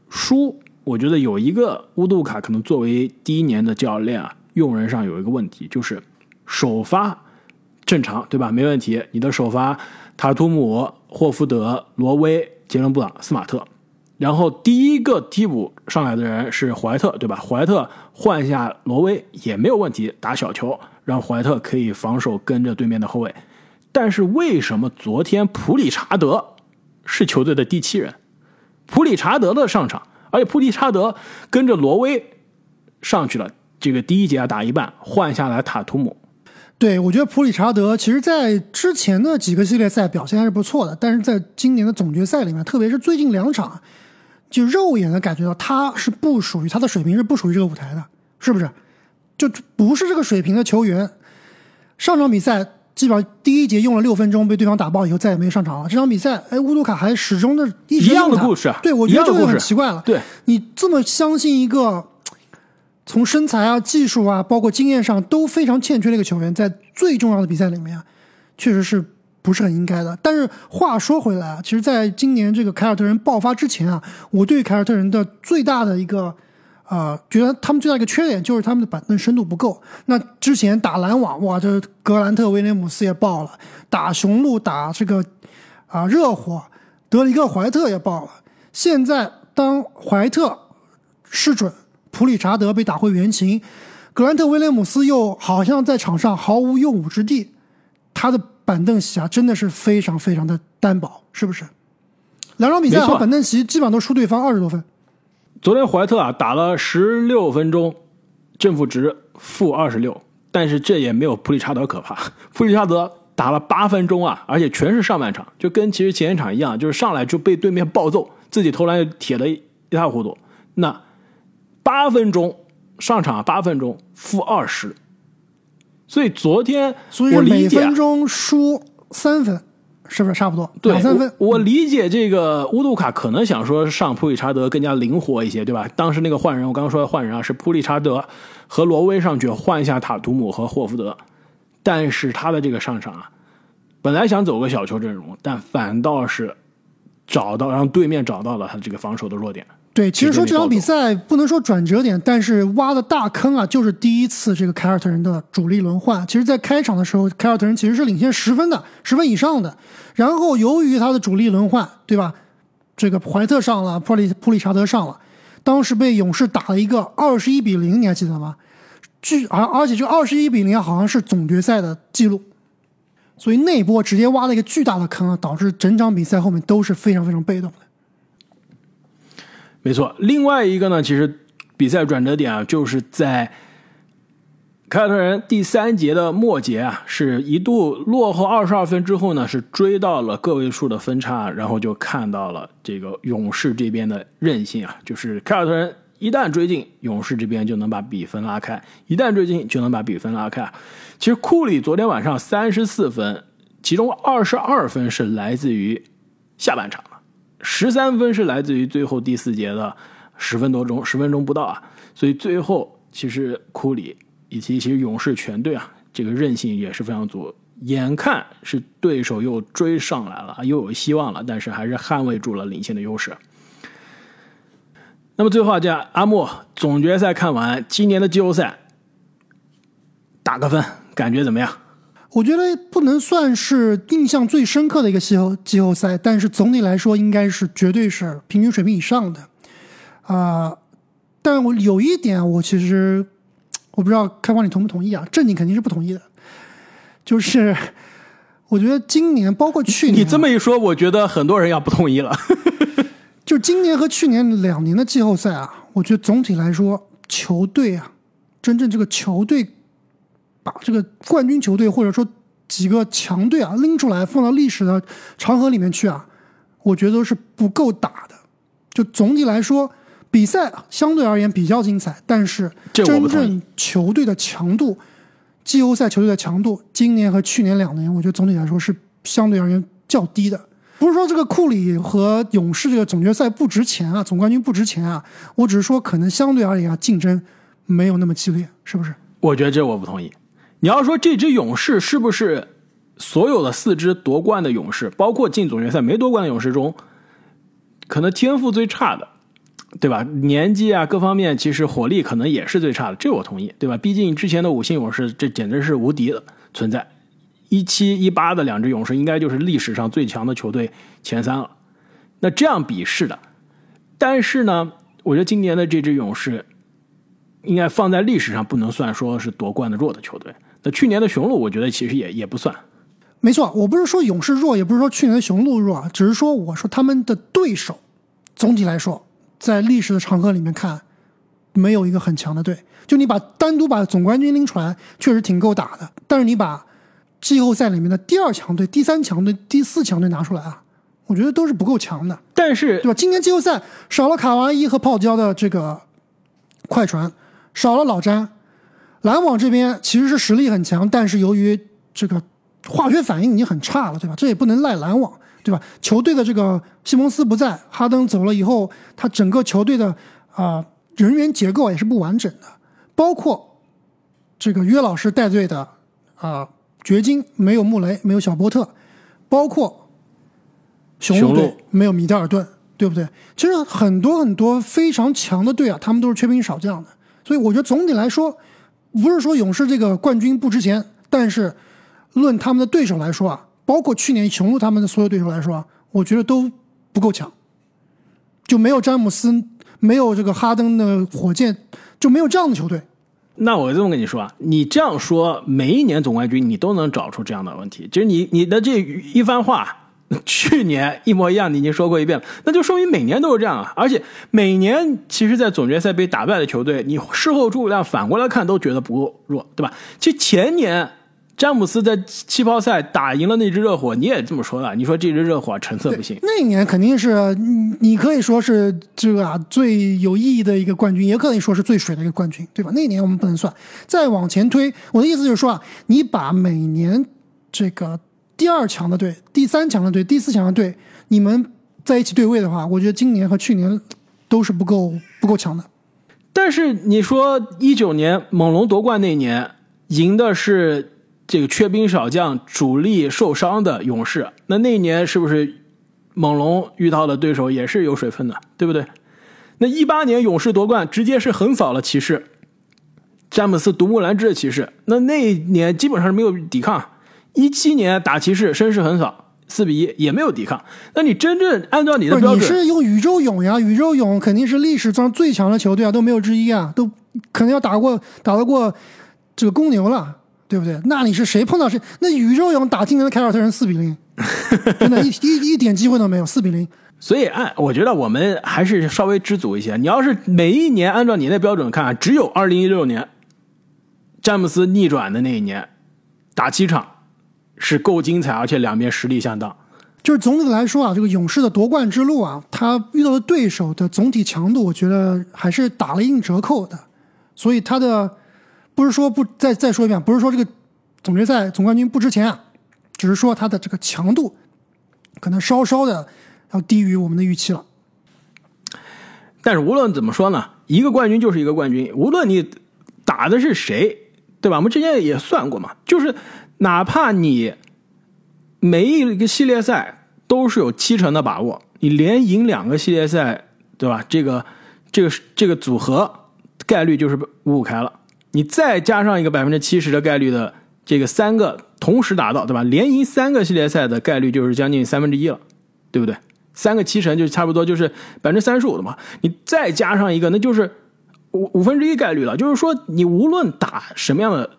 输，我觉得有一个乌杜卡可能作为第一年的教练啊，用人上有一个问题，就是首发正常对吧？没问题，你的首发塔图姆、霍福德、罗威、杰伦布朗、斯马特，然后第一个替补上来的人是怀特对吧？怀特换下罗威也没有问题，打小球让怀特可以防守跟着对面的后卫。但是为什么昨天普里查德是球队的第七人？普里查德的上场，而且普里查德跟着罗威上去了。这个第一节打一半，换下来塔图姆。对，我觉得普里查德其实在之前的几个系列赛表现还是不错的，但是在今年的总决赛里面，特别是最近两场，就肉眼的感觉到他是不属于他的水平是不属于这个舞台的，是不是？就不是这个水平的球员。上场比赛基本上第一节用了六分钟，被对方打爆以后再也没上场了。这场比赛，哎，乌杜卡还始终的一直样的故事，对我觉得这个很奇怪了。对你这么相信一个。从身材啊、技术啊，包括经验上都非常欠缺的一个球员，在最重要的比赛里面，确实是不是很应该的。但是话说回来啊，其实在今年这个凯尔特人爆发之前啊，我对凯尔特人的最大的一个啊，觉得他们最大一个缺点就是他们的板凳深度不够。那之前打篮网，哇，这格兰特威廉姆斯也爆了；打雄鹿、打这个啊热火，德里克怀特也爆了。现在当怀特失准。普里查德被打回原形，格兰特·威廉姆斯又好像在场上毫无用武之地，他的板凳席啊真的是非常非常的单薄，是不是？两场比赛和板凳席基本上都输对方二十多分。昨天怀特啊打了十六分钟，正负值负二十六，但是这也没有普里查德可怕。普里查德打了八分钟啊，而且全是上半场，就跟其实前一场一样，就是上来就被对面暴揍，自己投篮又铁的一塌糊涂。那。八分钟上场，八分钟负二十，所以昨天所以每分钟输三分，是不是差不多两三分？我理解这个乌杜卡可能想说上普里查德更加灵活一些，对吧？当时那个换人，我刚刚说的换人啊，是普里查德和罗威上去换一下塔图姆和霍福德，但是他的这个上场啊，本来想走个小球阵容，但反倒是找到让对面找到了他这个防守的弱点。对，其实说这场比赛不能说转折点，但是挖的大坑啊，就是第一次这个凯尔特人的主力轮换。其实，在开场的时候，凯尔特人其实是领先十分的，十分以上的。然后由于他的主力轮换，对吧？这个怀特上了，普里普里查德上了，当时被勇士打了一个二十一比零，你还记得吗？据而而且这二十一比零好像是总决赛的记录，所以那波直接挖了一个巨大的坑啊，导致整场比赛后面都是非常非常被动的。没错，另外一个呢，其实比赛转折点啊，就是在凯尔特人第三节的末节啊，是一度落后二十二分之后呢，是追到了个位数的分差，然后就看到了这个勇士这边的韧性啊，就是凯尔特人一旦追进，勇士这边就能把比分拉开；一旦追进，就能把比分拉开。其实库里昨天晚上三十四分，其中二十二分是来自于下半场。十三分是来自于最后第四节的十分多钟，十分钟不到啊，所以最后其实库里以及其实勇士全队啊，这个韧性也是非常足。眼看是对手又追上来了，又有希望了，但是还是捍卫住了领先的优势。那么最后啊，这阿莫总决赛看完，今年的季后赛打个分，感觉怎么样？我觉得不能算是印象最深刻的一个季后季后赛，但是总体来说应该是绝对是平均水平以上的，啊，但我有一点我其实我不知道开光你同不同意啊？正经肯定是不同意的，就是我觉得今年包括去年，你这么一说，我觉得很多人要不同意了。就今年和去年两年的季后赛啊，我觉得总体来说球队啊，真正这个球队。把这个冠军球队或者说几个强队啊拎出来放到历史的长河里面去啊，我觉得都是不够打的。就总体来说，比赛相对而言比较精彩，但是真正球队的强度，季后赛球队的强度，今年和去年两年，我觉得总体来说是相对而言较低的。不是说这个库里和勇士这个总决赛不值钱啊，总冠军不值钱啊，我只是说可能相对而言啊，竞争没有那么激烈，是不是？我觉得这我不同意。你要说这支勇士是不是所有的四支夺冠的勇士，包括进总决赛没夺冠的勇士中，可能天赋最差的，对吧？年纪啊，各方面其实火力可能也是最差的，这我同意，对吧？毕竟之前的五星勇士这简直是无敌的存在，一七一八的两支勇士应该就是历史上最强的球队前三了。那这样比是的，但是呢，我觉得今年的这支勇士应该放在历史上不能算说是夺冠的弱的球队。那去年的雄鹿，我觉得其实也也不算。没错，我不是说勇士弱，也不是说去年的雄鹿弱，只是说我说他们的对手总体来说，在历史的长河里面看，没有一个很强的队。就你把单独把总冠军拎出来，确实挺够打的。但是你把季后赛里面的第二强队、第三强队、第四强队拿出来啊，我觉得都是不够强的，但是对吧？今年季后赛少了卡哇伊和泡椒的这个快船，少了老詹，篮网这边其实是实力很强，但是由于这个化学反应已经很差了，对吧？这也不能赖篮网，对吧？球队的这个西蒙斯不在，哈登走了以后，他整个球队的啊、人员结构也是不完整的，包括这个约老师带队的啊、掘金没有穆雷，没有小波特，包括雄鹿队没有米德尔顿，对不对？其实很多很多非常强的队啊，他们都是缺兵少将的，所以我觉得总体来说，不是说勇士这个冠军不值钱，但是论他们的对手来说啊，包括去年雄鹿他们的所有对手来说，我觉得都不够强，就没有詹姆斯，没有这个哈登的火箭，就没有这样的球队。那我这么跟你说啊，你这样说，每一年总冠军你都能找出这样的问题，就是你你的这一番话，去年一模一样，你已经说过一遍了，那就说明每年都是这样啊。而且每年其实，在总决赛被打败的球队，你事后诸葛亮反过来看都觉得不够弱，对吧？其实前年詹姆斯在气泡赛打赢了那支热火，你也这么说的，你说这支热火成色不行，那一年肯定是你你可以说是这个啊最有意义的一个冠军，也可以说是最水的一个冠军，对吧？那一年我们不能算。再往前推，我的意思就是说啊，你把每年这个第二强的队、第三强的队、第四强的队，你们在一起对位的话，我觉得今年和去年都是不够不够强的。但是你说一九年猛龙夺冠那年赢的是这个缺兵少将、主力受伤的勇士，那那一年是不是猛龙遇到的对手也是有水分的，对不对？那一八年勇士夺冠直接是横扫了骑士，詹姆斯独木难支的骑士，那那一年基本上是没有抵抗。一七年打骑士声势横扫，四比一也没有抵抗。那你真正按照你的标准你是用宇宙勇呀，宇宙勇肯定是历史上最强的球队啊，都没有之一啊，都可能要打过打得过这个公牛了，对不对？那你是谁碰到谁？那宇宙勇打今年的凯尔特人四比零，真的，一一一点机会都没有，四比零。所以按我觉得我们还是稍微知足一些。你要是每一年按照你那标准看，只有二零一六年詹姆斯逆转的那一年，打七场是够精彩，而且两边实力相当。就是总体来说啊，这个勇士的夺冠之路啊，他遇到的对手的总体强度，我觉得还是打了一定折扣的。所以他的不是说不再再说一遍，不是说这个总决赛总冠军不值钱啊，只是说他的这个强度可能稍稍的要低于我们的预期了。但是无论怎么说呢，一个冠军就是一个冠军，无论你打的是谁，对吧？我们之前也算过嘛，就是哪怕你每一个系列赛都是有七成的把握，你连赢两个系列赛，对吧？这个这个这个组合概率就是五五开了，你再加上一个百分之七十的概率的这个三个同时达到，对吧？连赢三个系列赛的概率就是将近三分之一了，对不对？三个七成就差不多就是百分之三十五的嘛，你再加上一个，那就是五五分之一概率了。就是说，你无论打什么样的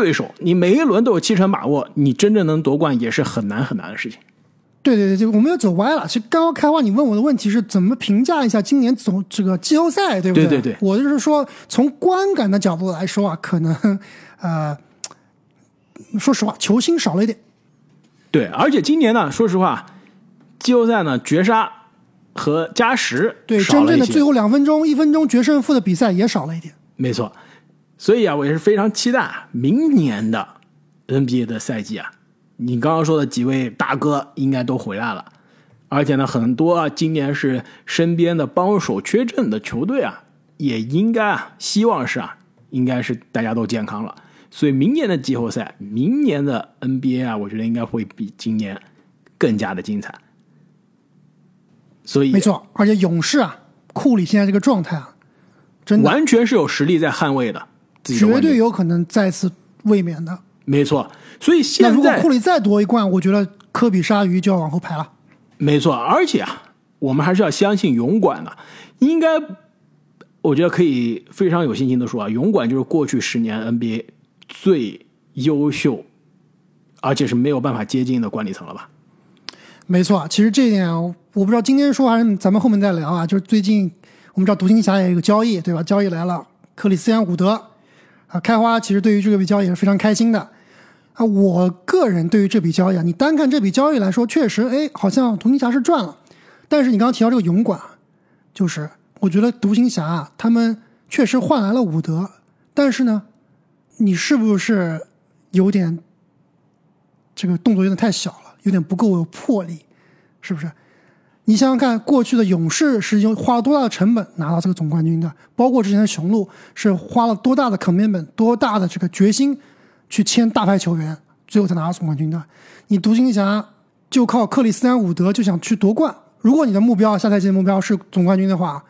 对手，你每一轮都有七成把握，你真正能夺冠也是很难很难的事情。对对对，对我们又走歪了。其实刚刚开花，你问我的问题是怎么评价一下今年总这个季后赛，对不对？对对对我就是说，从观感的角度来说啊，可能呃，说实话，球星少了一点。对，而且今年呢，说实话，季后赛呢绝杀和加时对，真正的最后两分钟、一分钟决胜负的比赛也少了一点。没错，所以啊，我也是非常期待明年的 NBA 的赛季啊。你刚刚说的几位大哥应该都回来了，而且呢，很多啊，今年是身边的帮手缺阵的球队啊，也应该啊，希望是啊，应该是大家都健康了。所以明年的季后赛，明年的 NBA 啊，我觉得应该会比今年更加的精彩。所以没错，而且勇士啊，库里现在这个状态啊，真的完全是有实力在捍卫的，自己绝对有可能再次卫冕的。没错。所以现在如果库里再夺一冠，我觉得科比鲨鱼就要往后排了。没错，而且啊，我们还是要相信勇管的，应该，我觉得可以非常有信心的说啊，勇管就是过去十年 NBA 最优秀，而且是没有办法接近的管理层了吧？没错，其实这一点我不知道今天说还是咱们后面再聊啊。就是最近我们知道独行侠也有一个交易，对吧？交易来了，克里斯蒂安伍德啊，开花其实对于这笔交易也是非常开心的啊。我个人对于这笔交易啊，你单看这笔交易来说，确实哎，好像独行侠是赚了。但是你刚刚提到这个勇管，就是我觉得独行侠啊，他们确实换来了伍德，但是呢，你是不是有点这个动作有点太小了，有点不够有魄力，是不是？你想想看，过去的勇士是用花了多大的成本拿到这个总冠军的，包括之前的雄鹿是花了多大的 commitment、多大的这个决心去签大牌球员，最后才拿到总冠军的。你独行侠就靠克里斯安伍德就想去夺冠。如果你的目标下赛季的目标是总冠军的话，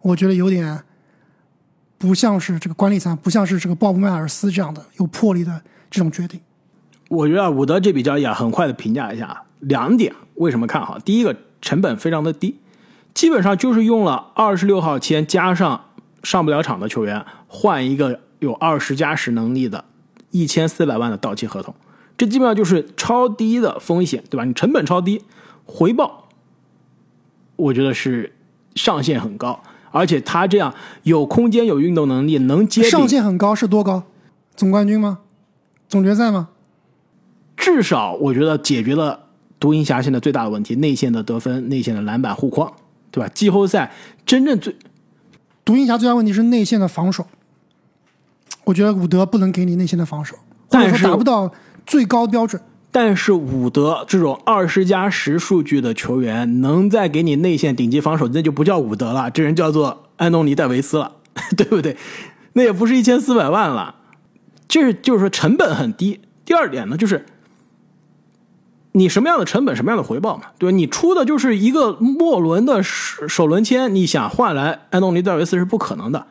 我觉得有点不像是这个管理层，不像是这个鲍勃迈尔斯这样的有魄力的这种决定。我觉得伍德这笔交易啊，很快的评价一下两点，为什么看好？第一个，成本非常的低，基本上就是用了二十六号签加上上不了场的球员，换一个有二十加十能力的，一千四百万的到期合同，这基本上就是超低的风险，对吧？你成本超低，回报。我觉得是上限很高，而且他这样有空间、有运动能力，能接上限很高是多高？总冠军吗？总决赛吗？至少我觉得解决了独行侠现在最大的问题：内线的得分、内线的篮板、护框，对吧？季后赛真正最独行侠最大问题是内线的防守。我觉得伍德不能给你内线的防守，但是达不到最高标准。但是伍德这种二十加十数据的球员，能再给你内线顶级防守，那就不叫伍德了，这人叫做安东尼戴维斯了，对不对？那也不是一千四百万了，这就是说成本很低。第二点呢，就是你什么样的成本，什么样的回报嘛？对吧？你出的就是一个末轮的首首轮签，你想换来安东尼戴维斯是不可能的。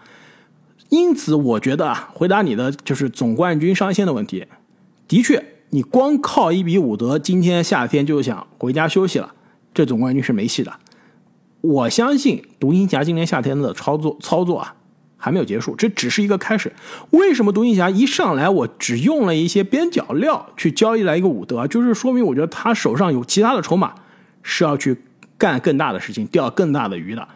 因此，我觉得啊，回答你的就是总冠军上限的问题，的确。你光靠一比伍德，今天夏天就想回家休息了，这总冠军是没戏的。我相信独行侠今年夏天的操作操作啊，还没有结束，这只是一个开始。为什么独行侠一上来我只用了一些边角料去交易来一个伍德，就是说明我觉得他手上有其他的筹码，是要去干更大的事情，钓更大的鱼的。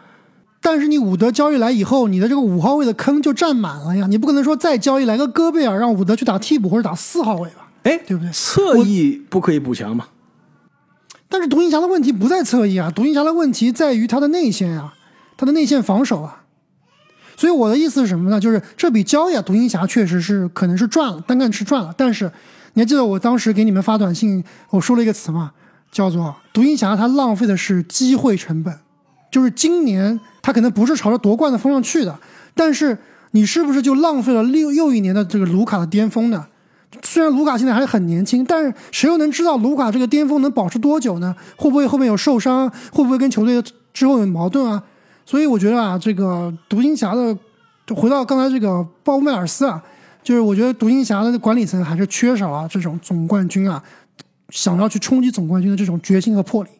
但是你伍德交易来以后，你的这个五号位的坑就占满了呀，你不可能说再交易来个戈贝尔，让伍德去打替补或者打四号位吧？哎，对不对？侧翼不可以补强吗？但是独行侠的问题不在侧翼啊，独行侠的问题在于他的内线啊，他的内线防守啊。所以我的意思是什么呢？就是这笔交易啊，独行侠确实是可能是赚了，单干是赚了。但是你还记得我当时给你们发短信，我说了一个词吗？叫做独行侠他浪费的是机会成本，就是今年他可能不是朝着夺冠的方向去的，但是你是不是就浪费了六又一年的这个卢卡的巅峰呢？虽然卢卡现在还很年轻，但是谁又能知道卢卡这个巅峰能保持多久呢？会不会后面有受伤？会不会跟球队之后有矛盾啊？所以我觉得啊，这个独行侠的，回到刚才这个鲍威尔斯啊，就是我觉得独行侠的管理层还是缺少了这种总冠军啊，想要去冲击总冠军的这种决心和魄力。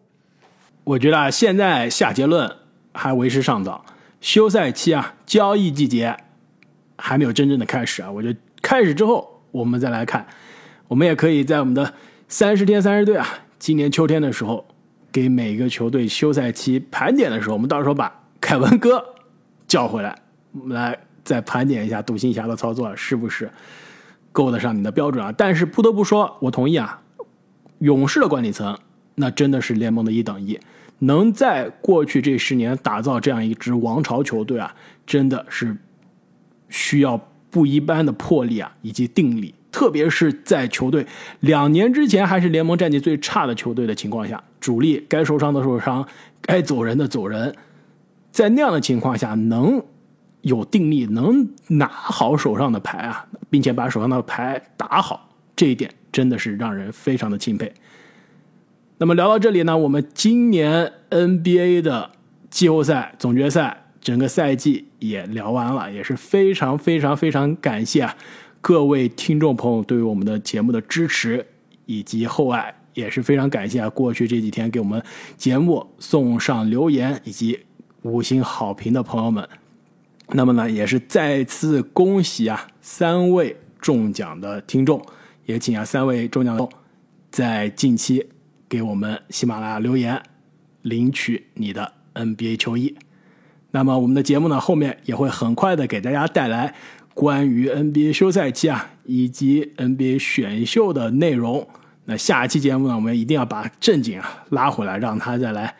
我觉得啊，现在下结论还为时尚早，休赛期啊，交易季节还没有真正的开始啊。我觉得开始之后。我们再来看，我们也可以在我们的三十天三十队啊，今年秋天的时候，给每个球队休赛期盘点的时候，我们到时候把凯文哥叫回来，我们来再盘点一下独行侠的操作是不是够得上你的标准啊？但是不得不说，我同意啊，勇士的管理层那真的是联盟的一等一，能在过去这十年打造这样一支王朝球队啊，真的是需要。不一般的魄力啊，以及定力，特别是在球队两年之前还是联盟战绩最差的球队的情况下，主力该受伤的受伤，该走人的走人，在那样的情况下能有定力，能拿好手上的牌啊，并且把手上的牌打好，这一点真的是让人非常的钦佩。那么聊到这里呢，我们今年 NBA 的季后赛、总决赛。整个赛季也聊完了，也是非常非常非常感谢啊各位听众朋友对于我们的节目的支持以及厚爱，也是非常感谢啊过去这几天给我们节目送上留言以及五星好评的朋友们。那么呢，也是再次恭喜啊三位中奖的听众，也请啊三位中奖的在近期给我们喜马拉雅留言，领取你的 NBA 球衣。那么我们的节目呢，后面也会很快的给大家带来关于 NBA 休赛期啊以及 NBA 选秀的内容。那下一期节目呢，我们一定要把正经啊拉回来，让他再来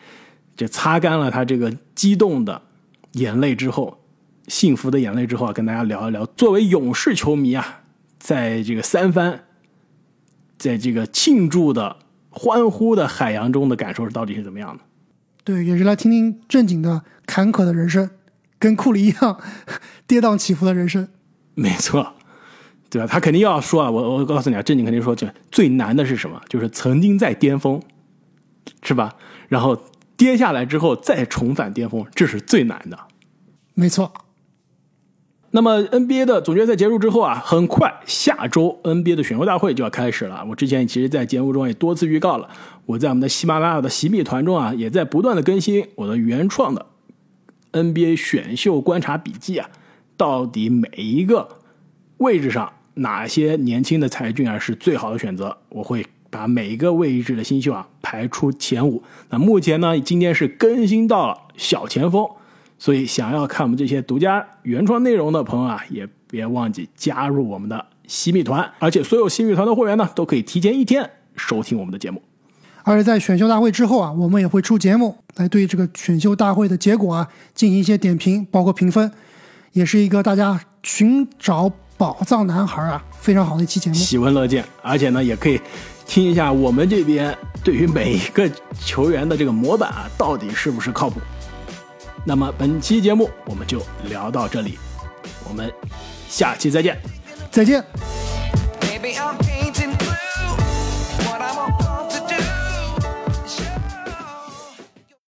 就擦干了他这个激动的眼泪之后，幸福的眼泪之后啊，跟大家聊一聊，作为勇士球迷啊，在这个三番，在这个庆祝的欢呼的海洋中的感受到底是怎么样的？对，也是来听听正经的坎坷的人生，跟库里一样跌宕起伏的人生。没错，对吧？他肯定要说啊，我我告诉你啊，正经肯定说，就最难的是什么？就是曾经在巅峰，是吧？然后跌下来之后再重返巅峰，这是最难的。没错。那么 NBA 的总决赛结束之后啊，很快下周 NBA 的选秀大会就要开始了。我之前其实，在节目中也多次预告了，我在我们的喜马拉雅的喜米团中啊，也在不断的更新我的原创的 NBA 选秀观察笔记啊，到底每一个位置上哪些年轻的才俊啊是最好的选择？我会把每一个位置的新秀啊排出前五。那目前呢，今天是更新到了小前锋。所以，想要看我们这些独家原创内容的朋友啊，也别忘记加入我们的西米团。而且，所有西米团的会员呢，都可以提前一天收听我们的节目。而且，在选秀大会之后啊，我们也会出节目来对这个选秀大会的结果啊进行一些点评，包括评分，也是一个大家寻找宝藏男孩啊非常好的一期节目。喜闻乐见，而且呢，也可以听一下我们这边对于每一个球员的这个模板啊，到底是不是靠谱。那么本期节目我们就聊到这里，我们下期再见，再见。